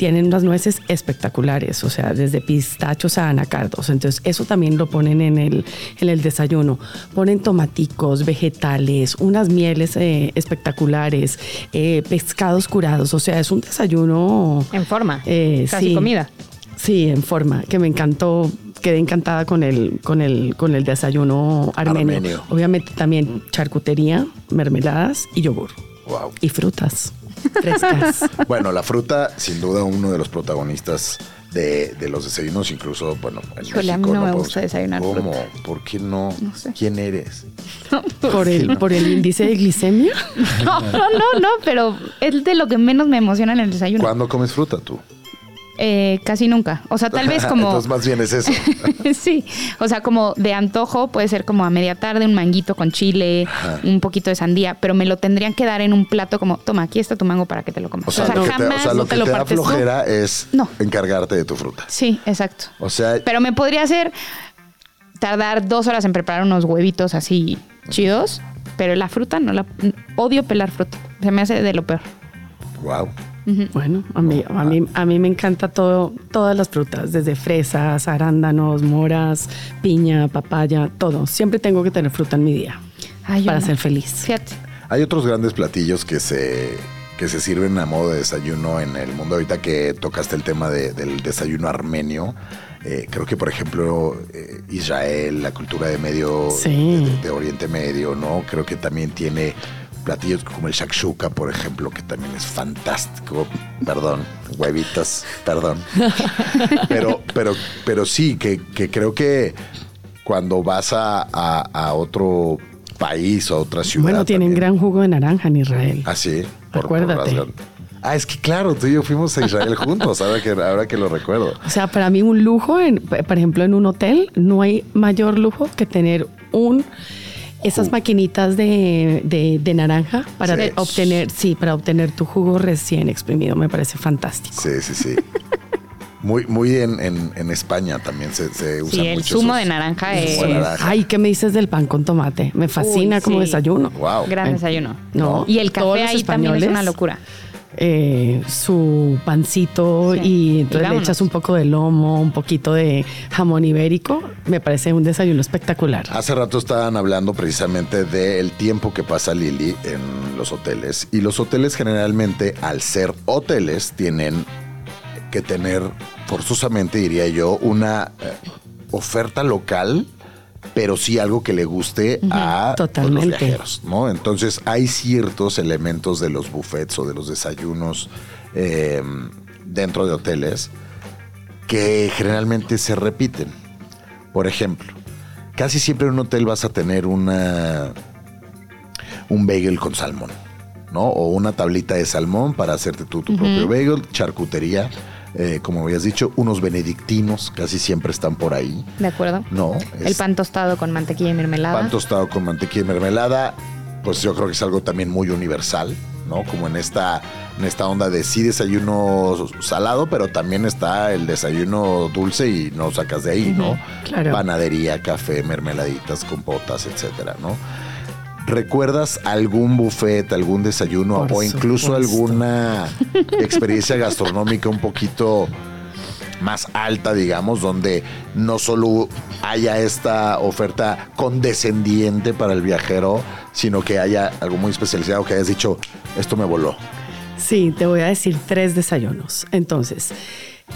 tienen unas nueces espectaculares, o sea, desde pistachos a anacardos. Entonces, eso también lo ponen en el, en el desayuno. Ponen tomaticos, vegetales, unas mieles eh, espectaculares, eh, pescados curados. O sea, es un desayuno. En forma. Eh, casi comida. Sí, en forma, que me encantó quedé encantada con el, con el, con el desayuno armenio. Obviamente también charcutería, mermeladas y yogur. Wow. Y frutas. Bueno, la fruta, sin duda, uno de los protagonistas de, los desayunos, incluso, bueno, en a mí no, me gusta desayunar ¿Cómo? ¿Por qué no? ¿Quién eres? ¿Por, el, ¿Por el índice de glicemia? No, no, no, no, pero es de lo que menos me emociona en el desayuno. ¿Cuándo comes fruta tú? Eh, casi nunca. O sea, tal vez como. Entonces, más bien es eso. sí. O sea, como de antojo, puede ser como a media tarde, un manguito con chile, un poquito de sandía, pero me lo tendrían que dar en un plato como, toma, aquí está tu mango para que te lo comas. O sea, lo jamás que te, lo que te da flojera es encargarte de tu fruta. Sí, exacto. O sea. Pero me podría hacer tardar dos horas en preparar unos huevitos así chidos, pero la fruta no la. Odio pelar fruta. Se me hace de lo peor. Wow. Bueno, a mí, a, mí, a mí me encanta todo, todas las frutas, desde fresas, arándanos, moras, piña, papaya, todo. Siempre tengo que tener fruta en mi día para ser feliz. Hay otros grandes platillos que se, que se sirven a modo de desayuno en el mundo. Ahorita que tocaste el tema del desayuno armenio, eh, creo que, por ejemplo, eh, Israel, la cultura de medio, de, Oriente Medio, ¿no? Creo que también tiene platillos como el shakshuka, por ejemplo, que también es fantástico. Perdón, huevitas, perdón. Pero, pero, pero sí, que, creo que cuando vas a, otro país o otra ciudad. Bueno, tienen gran jugo de naranja en Israel. Ah, sí. Acuérdate. ah, es que claro, tú y yo fuimos a Israel juntos, ahora que, ahora que lo recuerdo. O sea, para mí un lujo, en, por ejemplo, en un hotel, no hay mayor lujo que tener un esas maquinitas de, naranja para obtener, sí, para obtener tu jugo recién exprimido. Me parece fantástico. Sí, sí, sí. Muy, muy en, España también se, se usa sí, el zumo de naranja es... Ay, ¿qué me dices del pan con tomate? Me fascina como desayuno. Wow. Gran desayuno. No. Y el café ahí también es una locura. Eh, su pancito y entonces le echas un poco de lomo, un poquito de jamón ibérico. Me parece un desayuno espectacular. Hace rato estaban hablando precisamente del tiempo que pasa Lili en los hoteles y los hoteles generalmente al ser hoteles tienen que tener forzosamente, diría yo, una eh, oferta local pero sí algo que le guste a pues, los viajeros, ¿no? Entonces hay ciertos elementos de los buffets o de los desayunos eh, dentro de hoteles que generalmente se repiten. Por ejemplo, casi siempre en un hotel vas a tener una un bagel con salmón, ¿no? O una tablita de salmón para hacerte tu, propio bagel, charcutería. Eh, como habías dicho, unos benedictinos casi siempre están por ahí. De acuerdo. No. El pan tostado con mantequilla y mermelada. Pan tostado con mantequilla y mermelada, pues yo creo que es algo también muy universal, ¿no? Como en esta, en esta onda de sí desayuno salado, pero también está el desayuno dulce y no sacas de ahí, ¿no? Claro. Panadería, café, mermeladitas, compotas, etcétera, ¿no? ¿Recuerdas algún buffet, algún desayuno o incluso alguna experiencia gastronómica un poquito más alta, digamos, donde no solo haya esta oferta condescendiente para el viajero, sino que haya algo muy especializado que hayas dicho, esto me voló? Sí, te voy a decir tres desayunos. Entonces,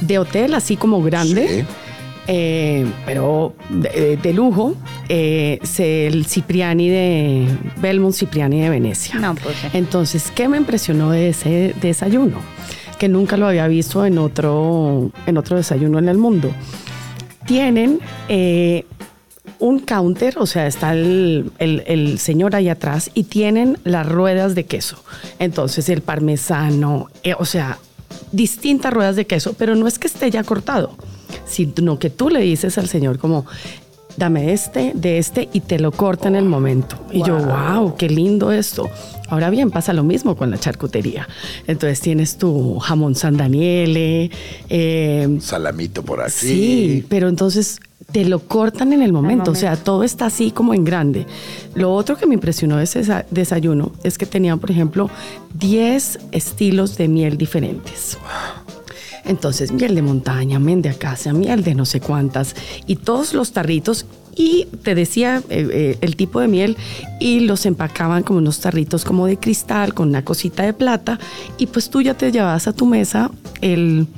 de hotel así como grande. Eh, pero de, lujo, eh, es el Cipriani de Belmont Cipriani de Venecia. No, pues, Entonces, ¿qué me impresionó de ese desayuno? Que nunca lo había visto en otro, en otro desayuno en el mundo. Tienen eh, un counter, o sea, está el, el, señor ahí atrás y tienen las ruedas de queso. Entonces, el parmesano, o sea, distintas ruedas de queso, pero no es que esté ya cortado sino que tú le dices al Señor como, dame este, de este y te lo corta en el momento. Y yo, wow, qué lindo esto. Ahora bien, pasa lo mismo con la charcutería. Entonces tienes tu jamón San Daniele. Eh, Salamito por aquí. Sí, pero entonces te lo cortan en el momento. O sea, todo está así como en grande. Lo otro que me impresionó de ese desayuno es que tenían, por ejemplo, 10 estilos de miel diferentes. Entonces, miel de montaña, miel de acacia, miel de no sé cuántas, y todos los tarritos. Y te decía eh, eh, el tipo de miel y los empacaban como unos tarritos como de cristal con una cosita de plata y pues tú ya te llevabas a tu mesa el,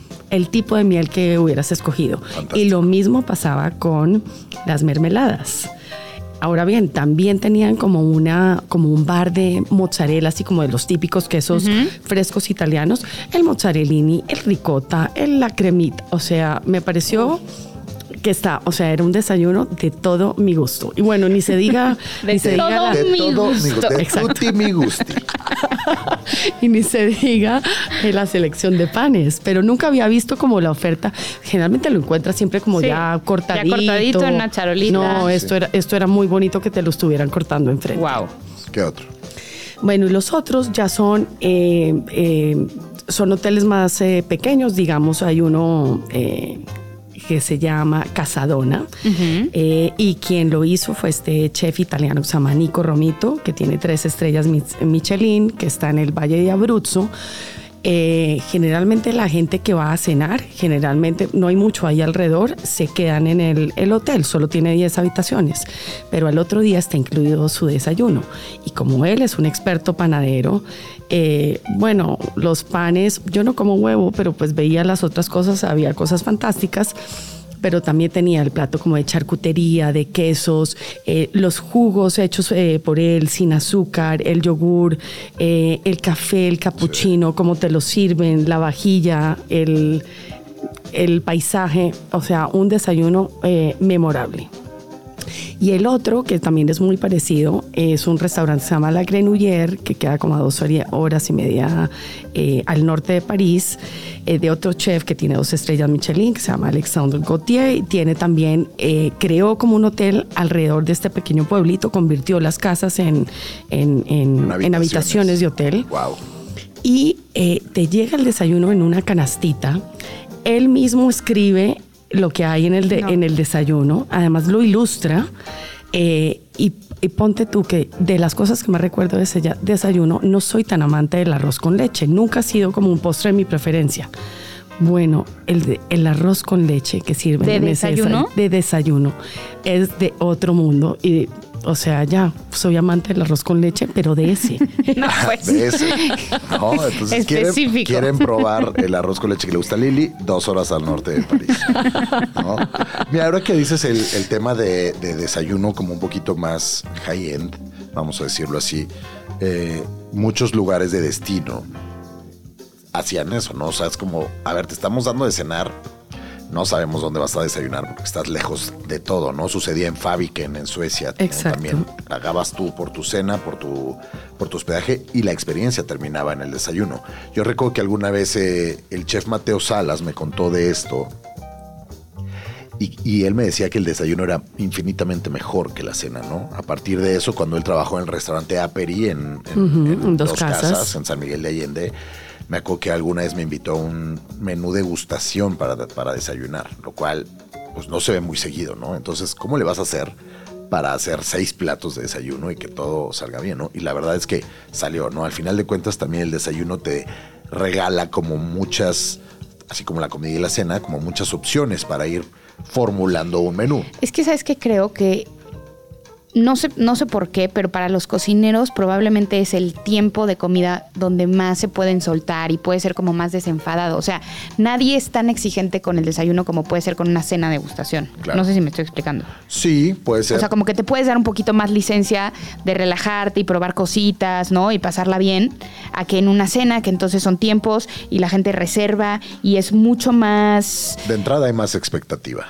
tipo de miel que hubieras escogido. Y lo mismo pasaba con las mermeladas. Ahora bien, también tenían como una, como un bar de mozzarella, así como de los típicos quesos frescos italianos, el mozzarellini, el ricotta, el la cremita. O sea, me pareció que está, o sea, era un desayuno de todo mi gusto. Y bueno, ni se diga, de ni se diga de mi todo gusto. mi gusto, de tutti mi gusti. y ni se diga la selección de panes, pero nunca había visto como la oferta. Generalmente lo encuentras siempre como ya cortadito. Ya cortadito en una charolita. No, esto era esto era muy bonito que te lo estuvieran cortando enfrente. Wow. ¿Qué otro? Bueno, y los otros ya son eh, eh, son hoteles más eh, pequeños, digamos, hay uno que se llama Casadona eh, y quien lo hizo fue este chef italiano que se llama Nico Romito, que tiene tres estrellas Michelin, que está en el Valle de Abruzzo. Eh, generalmente la gente que va a cenar, generalmente no hay mucho ahí alrededor, se quedan en el, hotel, solo tiene 10 habitaciones, pero al otro día está incluido su desayuno. Y como él es un experto panadero, eh, bueno, los panes, yo no como huevo, pero pues veía las otras cosas, había cosas fantásticas pero también tenía el plato como de charcutería, de quesos, eh, los jugos hechos eh, por él sin azúcar, el yogur, eh, el café, el capuchino, cómo te lo sirven, la vajilla, el, el paisaje, o sea, un desayuno memorable. Y el otro, que también es muy parecido, es un restaurante que se llama La Grenouillère, que queda como a dos horas y media eh, al norte de París, eh, de otro chef que tiene dos estrellas Michelin, que se llama Alexandre Gauthier, y tiene también, eh, creó como un hotel alrededor de este pequeño pueblito, convirtió las casas en, en, en, habitaciones. de hotel. Wow. Y te llega el desayuno en una canastita. Él mismo escribe lo que hay en el, en el desayuno, además lo ilustra eh, y, ponte tú que de las cosas que más recuerdo de ese desayuno, no soy tan amante del arroz con leche, nunca ha sido como un postre de mi preferencia. Bueno, el, el arroz con leche que sirve ¿De desayuno? de desayuno es de otro mundo y o sea, ya soy amante del arroz con leche, pero de ese. no, pues. De ese. No, entonces quieren, quieren, probar el arroz con leche que le gusta a Lili, dos horas al norte de París. Mira, ahora que dices el, tema de, desayuno como un poquito más high-end, vamos a decirlo así, eh, muchos lugares de destino hacían eso, ¿no? O sea, es como, a ver, te estamos dando de cenar no sabemos dónde vas a desayunar porque estás lejos de todo, ¿no? Sucedía en Fabiken, en Suecia. También pagabas tú por tu cena, por tu, por tu hospedaje y la experiencia terminaba en el desayuno. Yo recuerdo que alguna vez eh, el chef Mateo Salas me contó de esto y, él me decía que el desayuno era infinitamente mejor que la cena, ¿no? A partir de eso, cuando él trabajó en el restaurante Aperi en, Dos, casas. en San Miguel de Allende, me acuerdo que alguna vez me invitó a un menú de gustación para, para desayunar, lo cual pues no se ve muy seguido, ¿no? Entonces, ¿cómo le vas a hacer para hacer seis platos de desayuno y que todo salga bien, ¿no? Y la verdad es que salió, ¿no? Al final de cuentas también el desayuno te regala como muchas, así como la comida y la cena, como muchas opciones para ir formulando un menú. Es que sabes que creo que no sé, no sé por qué, pero para los cocineros probablemente es el tiempo de comida donde más se pueden soltar y puede ser como más desenfadado. O sea, nadie es tan exigente con el desayuno como puede ser con una cena de gustación. No sé si me estoy explicando. Sí, puede ser. O sea, como que te puedes dar un poquito más licencia de relajarte y probar cositas, ¿no? Y pasarla bien, a que en una cena, que entonces son tiempos y la gente reserva y es mucho más... De entrada hay más expectativa.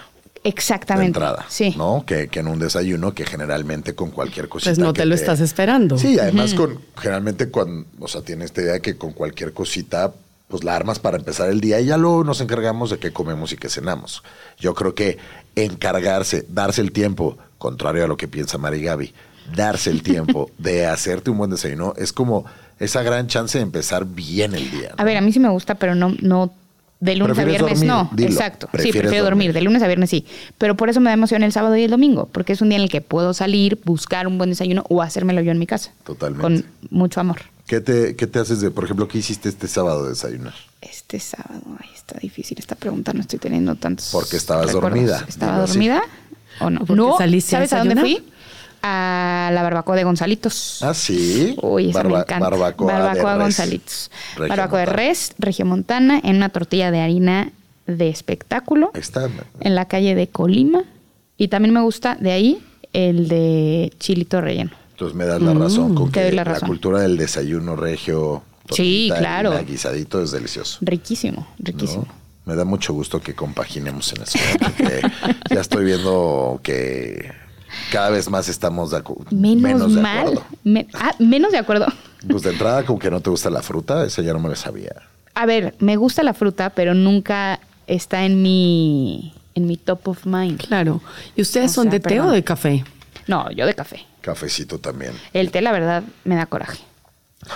Exactamente. entrada, sí. ¿no? Que, en un desayuno que generalmente con cualquier cosita. Pues no te lo estás esperando. Sí, además con generalmente cuando, o sea, tiene esta idea de que con cualquier cosita pues la armas para empezar el día y ya luego nos encargamos de qué comemos y qué cenamos. Yo creo que encargarse, darse el tiempo, contrario a lo que piensa Mari Gaby, darse el tiempo de hacerte un buen desayuno es como esa gran chance de empezar bien el día. A ver, a mí sí me gusta, pero no, no de lunes a viernes no, exacto. Sí, prefiero dormir. De lunes a viernes sí. Pero por eso me da emoción el sábado y el domingo, porque es un día en el que puedo salir, buscar un buen desayuno o hacérmelo yo en mi casa. Totalmente. Con mucho amor. ¿Qué te, qué te haces de, por ejemplo, qué hiciste este sábado de desayunar? Este sábado, ay, está difícil esta pregunta, no estoy teniendo tantos. Porque estabas dormida. ¿Estaba dormida o no? No, ¿sabes a dónde fui? A la barbacoa de Gonzalitos. Ah, sí. Uy, esa me encanta. Barbacoa, barbacoa de Gonzalitos. barbacoa de res, Regiomontana, en una tortilla de harina de espectáculo. Está. En la calle de Colima. Y también me gusta de ahí el de chilito relleno. Entonces me das la razón con que la, cultura del desayuno regio. Sí, claro. Guisadito es delicioso. Riquísimo, riquísimo. Me da mucho gusto que compaginemos en eso, ya estoy viendo que cada vez más estamos de menos, menos de mal. acuerdo. ah, menos de acuerdo. Pues de entrada, como que no te gusta la fruta, eso ya no me lo sabía. A ver, me gusta la fruta, pero nunca está en mi, en mi top of mind. Claro. ¿Y ustedes son de té o de café? No, yo de café. Cafecito también. El té, la verdad, me da coraje.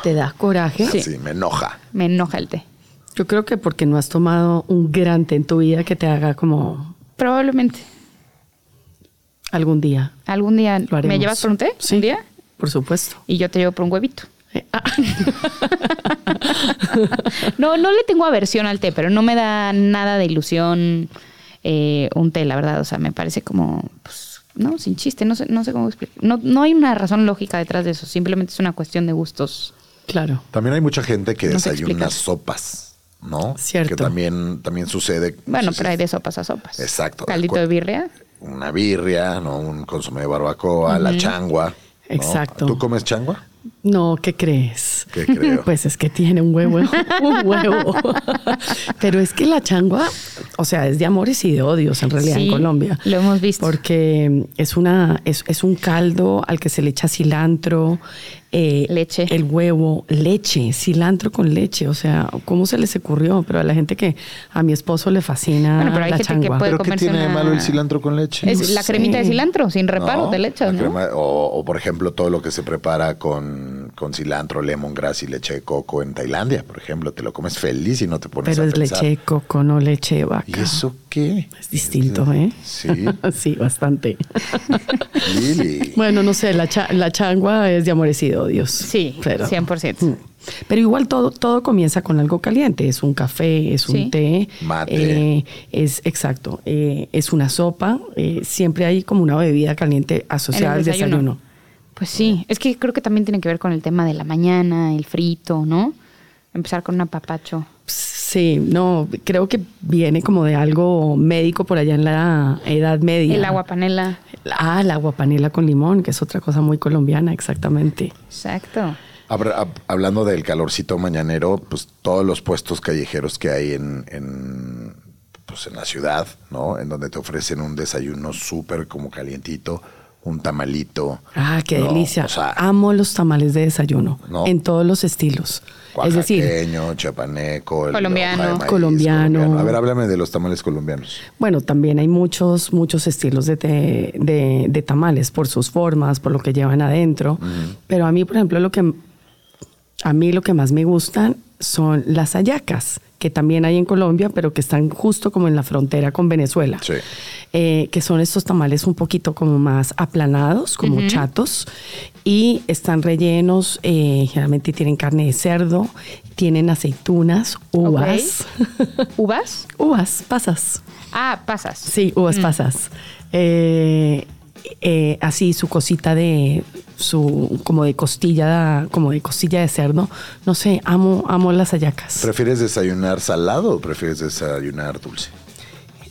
¿Te da coraje? Sí. sí, me enoja. Me enoja el té. Yo creo que porque no has tomado un gran té en tu vida que te haga como... Probablemente. Algún día. Algún día. ¿Me llevas por un té? Sí, ¿Un día? Por supuesto. Y yo te llevo por un huevito. Eh, ah. no, no le tengo aversión al té, pero no me da nada de ilusión eh, un té, la verdad. O sea, me parece como, pues, no, sin chiste, no sé, no sé cómo explicar. No, no hay una razón lógica detrás de eso, simplemente es una cuestión de gustos. Claro. También hay mucha gente que desayuna sopas. ¿no? Cierto. Que también, también sucede. Bueno, pero hay de sopas a sopas. Exacto. Caldito de birria una birria, ¿no? Un consomé de barbacoa, la changua. Exacto. ¿Tú comes changua? No, ¿qué crees? ¿Qué creo? Pues es que tiene un huevo, un huevo. Pero es que la changua, o sea, es de amores y de odios en realidad en Colombia. Lo hemos visto. Porque es una, es, es un caldo al que se le echa cilantro, eh, leche. El huevo, leche, cilantro con leche. O sea, ¿cómo se les ocurrió? Pero a la gente que a mi esposo le fascina bueno, pero hay la gente Que puede ¿Pero qué tiene de malo el cilantro con leche? Es la cremita de cilantro, sin reparo, de leche. o, por ejemplo, todo lo que se prepara con, con cilantro, lemongrass y leche de coco en Tailandia, por ejemplo. Te lo comes feliz y no te pones Pero es leche de coco, no leche de vaca. ¿Y eso qué? Es distinto, ¿eh? Sí. sí, bastante. Lili. Bueno, no sé, la, la changua es de amorecido Dios. Sí, pero, 100%. Mm. Pero igual todo, todo comienza con algo caliente. Es un café, es un té. Mate. Eh, es exacto. Eh, es una sopa. Eh, siempre hay como una bebida caliente asociada al desayuno. Pues sí, es que creo que también tiene que ver con el tema de la mañana, el frito, ¿no? Empezar con un apapacho. Sí, no, creo que viene como de algo médico por allá en la Edad Media. El agua panela. Ah, el agua panela con limón, que es otra cosa muy colombiana, exactamente. Exacto. Hablando del calorcito mañanero, pues todos los puestos callejeros que hay en, pues en la ciudad, ¿no? En donde te ofrecen un desayuno súper como calientito, un tamalito. Ah, qué delicia. Amo los tamales de desayuno, en todos los estilos. Es decir, chapaneco, colombiano. colombiano. A ver, háblame de los tamales colombianos. Bueno, también hay muchos, muchos estilos de, de, tamales por sus formas, por lo que llevan adentro. Pero a mí, por ejemplo, lo que a mí lo que más me gustan son las ayacas que también hay en Colombia, pero que están justo como en la frontera con Venezuela. Sí. Eh, que son estos tamales un poquito como más aplanados, como chatos, y están rellenos, eh, generalmente tienen carne de cerdo, tienen aceitunas, uvas. ¿Uvas? uvas, pasas. Ah, pasas. Sí, uvas mm. pasas. Eh, eh, así su cosita de su como de costilla como de costilla de cerdo no sé amo amo las ayacas prefieres desayunar salado o prefieres desayunar dulce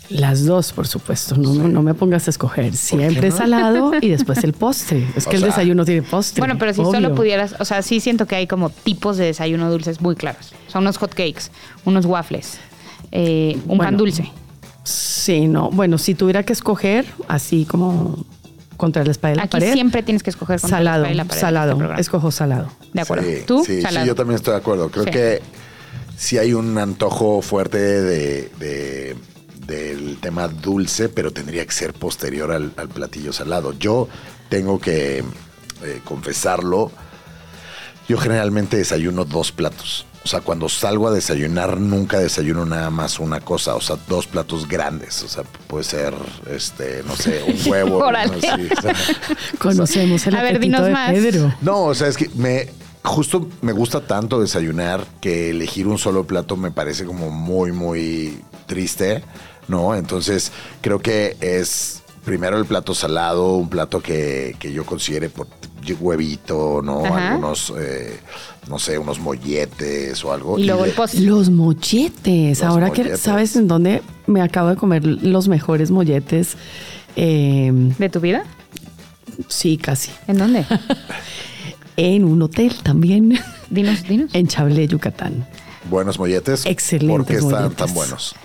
las dos, por supuesto. No, no, me pongas a escoger. Siempre salado y después el postre. Es que el desayuno tiene postre. Bueno, pero si solo pudieras, o sea, sí siento que hay como tipos de desayuno dulces muy claros. Son unos hot cakes, unos waffles, eh, un pan dulce. Sí, no. Bueno, si tuviera que escoger, así como contra la espalda de la Aquí pared. siempre tienes que escoger contra salado, la espalda de la pared. Salado, este escojo salado. De acuerdo. Sí, ¿Tú? Sí, salado. sí, yo también estoy de acuerdo. Creo que sí hay un antojo fuerte de, del tema dulce, pero tendría que ser posterior al, platillo salado. Yo tengo que eh, confesarlo. Yo generalmente desayuno dos platos. O sea, cuando salgo a desayunar, nunca desayuno nada más una cosa. O sea, dos platos grandes. O sea, puede ser, este, no sé, un huevo. Conocemos el a ver, dinos de más. Pedro. No, o sea, es que me justo me gusta tanto desayunar que elegir un solo plato me parece como muy, muy triste, ¿no? Entonces, creo que es primero el plato salado, un plato que, que yo considere por huevito, ¿no? Algunos, eh, no sé, unos molletes o algo. Y, luego el postre. Los molletes. Ahora que, ¿sabes en dónde me acabo de comer los mejores molletes? Em, ¿De tu vida? Sí, casi. ¿En dónde? en un hotel también. Dinos, dinos. En Chablé, Yucatán. Buenos molletes. Excelentes. ¿Por qué están tan buenos?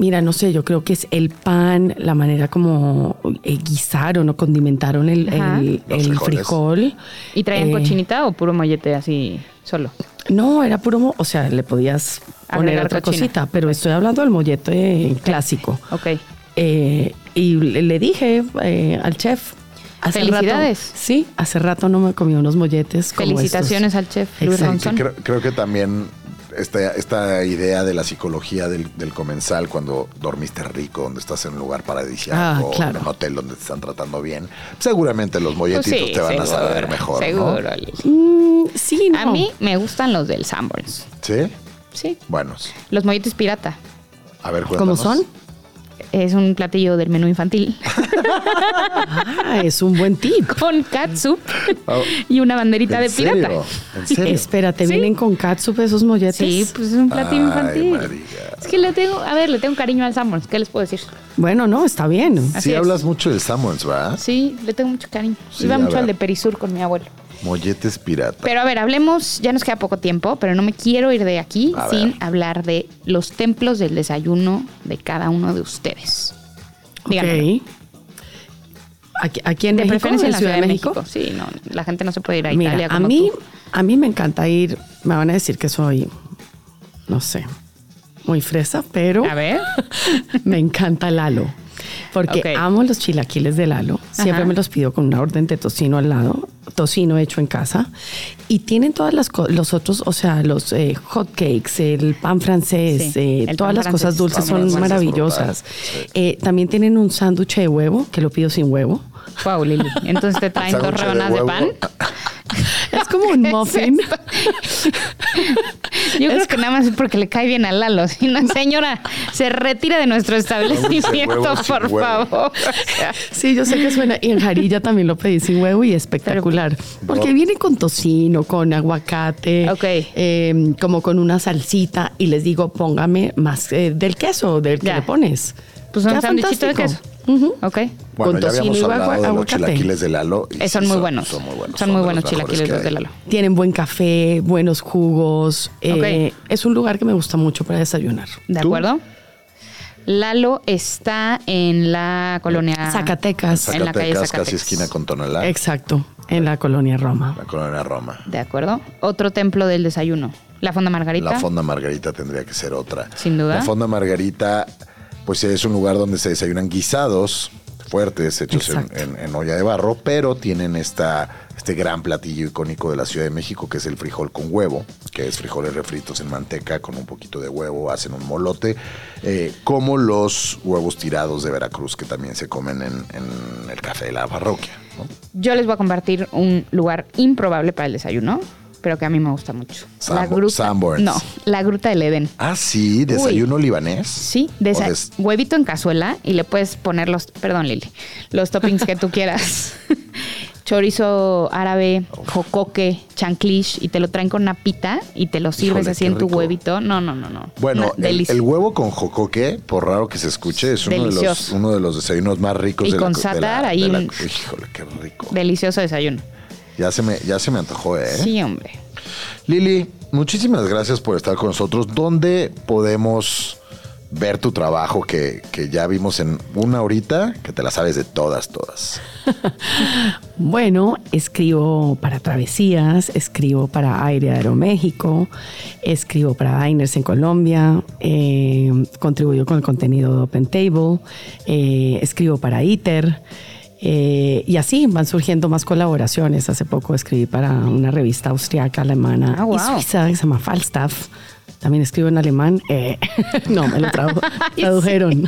Mira, no sé, yo creo que es el pan, la manera como eh, guisaron o condimentaron el, frijol. ¿Y traían eh, cochinita o puro mollete así solo? No, era puro, o sea, le podías poner otra cosita, pero estoy hablando del mollete clásico. Ok. Eh, y le, dije al chef, Felicidades. sí, hace rato no me comí unos molletes. Felicitaciones al chef Luis Ronson. creo, que también esta, esta idea de la psicología del, comensal cuando dormiste rico, donde estás en un lugar paradisíaco, ah, en un hotel donde te están tratando bien, seguramente los molletitos pues te van a saber mejor. Seguro, mm, sí, A mí me gustan los del Sanborns. ¿Sí? Sí. Buenos. Los molletes pirata. A ver, ¿Cómo son? Es un platillo del menú infantil. ah, es un buen tip. Con catsup oh. y una banderita de pirata. ¿En serio? Espérate, ¿vienen con catsup esos molletes? Sí, pues es un platillo infantil. Es que le tengo, a ver, le tengo cariño al Samuels, ¿qué les puedo decir? Bueno, no, está bien. sí, hablas mucho del Samuels, ¿verdad? Sí, le tengo mucho cariño. Iba mucho al de Perisur con mi abuelo. Molletes pirata. Pero a ver, hablemos, ya nos queda poco tiempo, pero no me quiero ir de aquí sin hablar de los templos del desayuno de cada uno de ustedes. Díganme. Aquí, aquí, en de México, preferencia en la Ciudad, de México? Sí, no, la gente no se puede ir a Italia a mí, A mí me encanta ir, me van a decir que soy, no sé, muy fresa, pero... A ver. me encanta Lalo. Porque amo los chilaquiles de Lalo. Siempre me los pido con una orden de tocino al lado. Tocino hecho en casa. Y tienen todas las los otros, o sea, los eh, hot cakes, el pan francés, eh, todas las cosas dulces son maravillosas. Eh, también tienen un sándwich de huevo, que lo pido sin huevo. Wow, Lili. Entonces te traen dos rebanadas de, pan. Es como un muffin. Yo creo que nada más es porque le cae bien a Lalo. Si no, señora, se retira de nuestro establecimiento, por favor. Sí, yo sé que suena. Y en Jarilla también lo pedí sin huevo y espectacular. porque viene con tocino, con aguacate, em, como con una salsita. Y les digo, póngame más eh, del queso, del que le pones. Pues un sándwichito de queso. Ok. Bueno, Con ya habíamos hablado de los chilaquiles de Lalo. Eh, son, muy buenos. Son muy buenos. Son, muy buenos chilaquiles de Lalo. Tienen buen café, buenos jugos. Eh, es un lugar que me gusta mucho para desayunar. ¿De acuerdo? Lalo está en la colonia Zacatecas. Zacatecas, en la calle casi Zacatecas. esquina con Tonalá. Exacto, en la colonia Roma. La colonia Roma. De acuerdo. Otro templo del desayuno. La Fonda Margarita. La Fonda Margarita tendría que ser otra. Sin duda. La Fonda Margarita, pues es un lugar donde se desayunan guisados fuertes hechos en, Exacto. en- en olla de barro, pero tienen esta, este gran platillo icónico de la Ciudad de México que es el frijol con huevo, que es frijoles refritos en manteca con un poquito de huevo, hacen un molote, eh, como los huevos tirados de Veracruz que también se comen en, en el café de la parroquia. ¿no? Yo les voy a compartir un lugar improbable para el desayuno, pero que a mí me gusta mucho. Sanbo- Sanborns. No, la gruta del Edén. Ah, sí, desayuno libanés. Sí, de O esa- des- huevito en cazuela y le puedes poner los, perdón Lili, los toppings que tú quieras. Chorizo árabe, jocoque, chanclish y te lo traen con una pita y te lo sirves Híjole, así en tu rico. huevito. No, no, no, no. Bueno, Una el, huevo con jocoque, por raro que se escuche, es uno de, los, uno de los desayunos más ricos Y de con la de la- sátar de ahí la- un- Híjole, qué rico. Delicioso desayuno. Ya se me, ya se me antojó, ¿eh? Sí, hombre. Lili, muchísimas gracias por estar con nosotros. ¿Dónde podemos ver tu trabajo que, que ya vimos en una horita, que te la sabes de todas, todas? Bueno, escribo para Travesías, escribo para Aire Aeroméxico, escribo para Diners en Colombia, eh, contribuyo con el contenido de Open Table, eh, escribo para ITER. Eh, y así van surgiendo más colaboraciones. Hace poco escribí para una revista austriaca, alemana Ah, y wow. suiza que se llama Falstaff. También escribo en alemán. Eh, no, me lo tradu- tradujeron.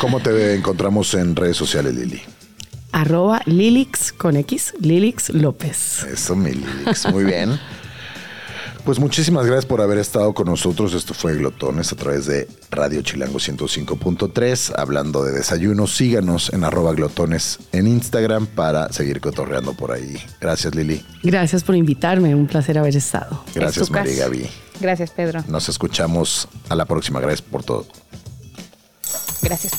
¿Cómo te encontramos en redes sociales, Lili? Arroba Lilix con X, Lilix López. Eso, mi Lilix. Muy bien. Pues muchísimas gracias por haber estado con nosotros. Esto fue Glotones a través de Radio Chilango 105.3. Hablando de desayunos, síganos en arroba glotones en Instagram para seguir cotorreando por ahí. Gracias, Lili. Gracias por invitarme, un placer haber estado. Gracias, Es. María Gaby. Gracias, Pedro. Nos escuchamos a la próxima. Gracias por todo. Gracias.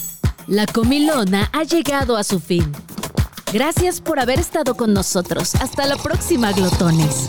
La comilona ha llegado a su fin. Gracias por haber estado con nosotros. Hasta la próxima, glotones.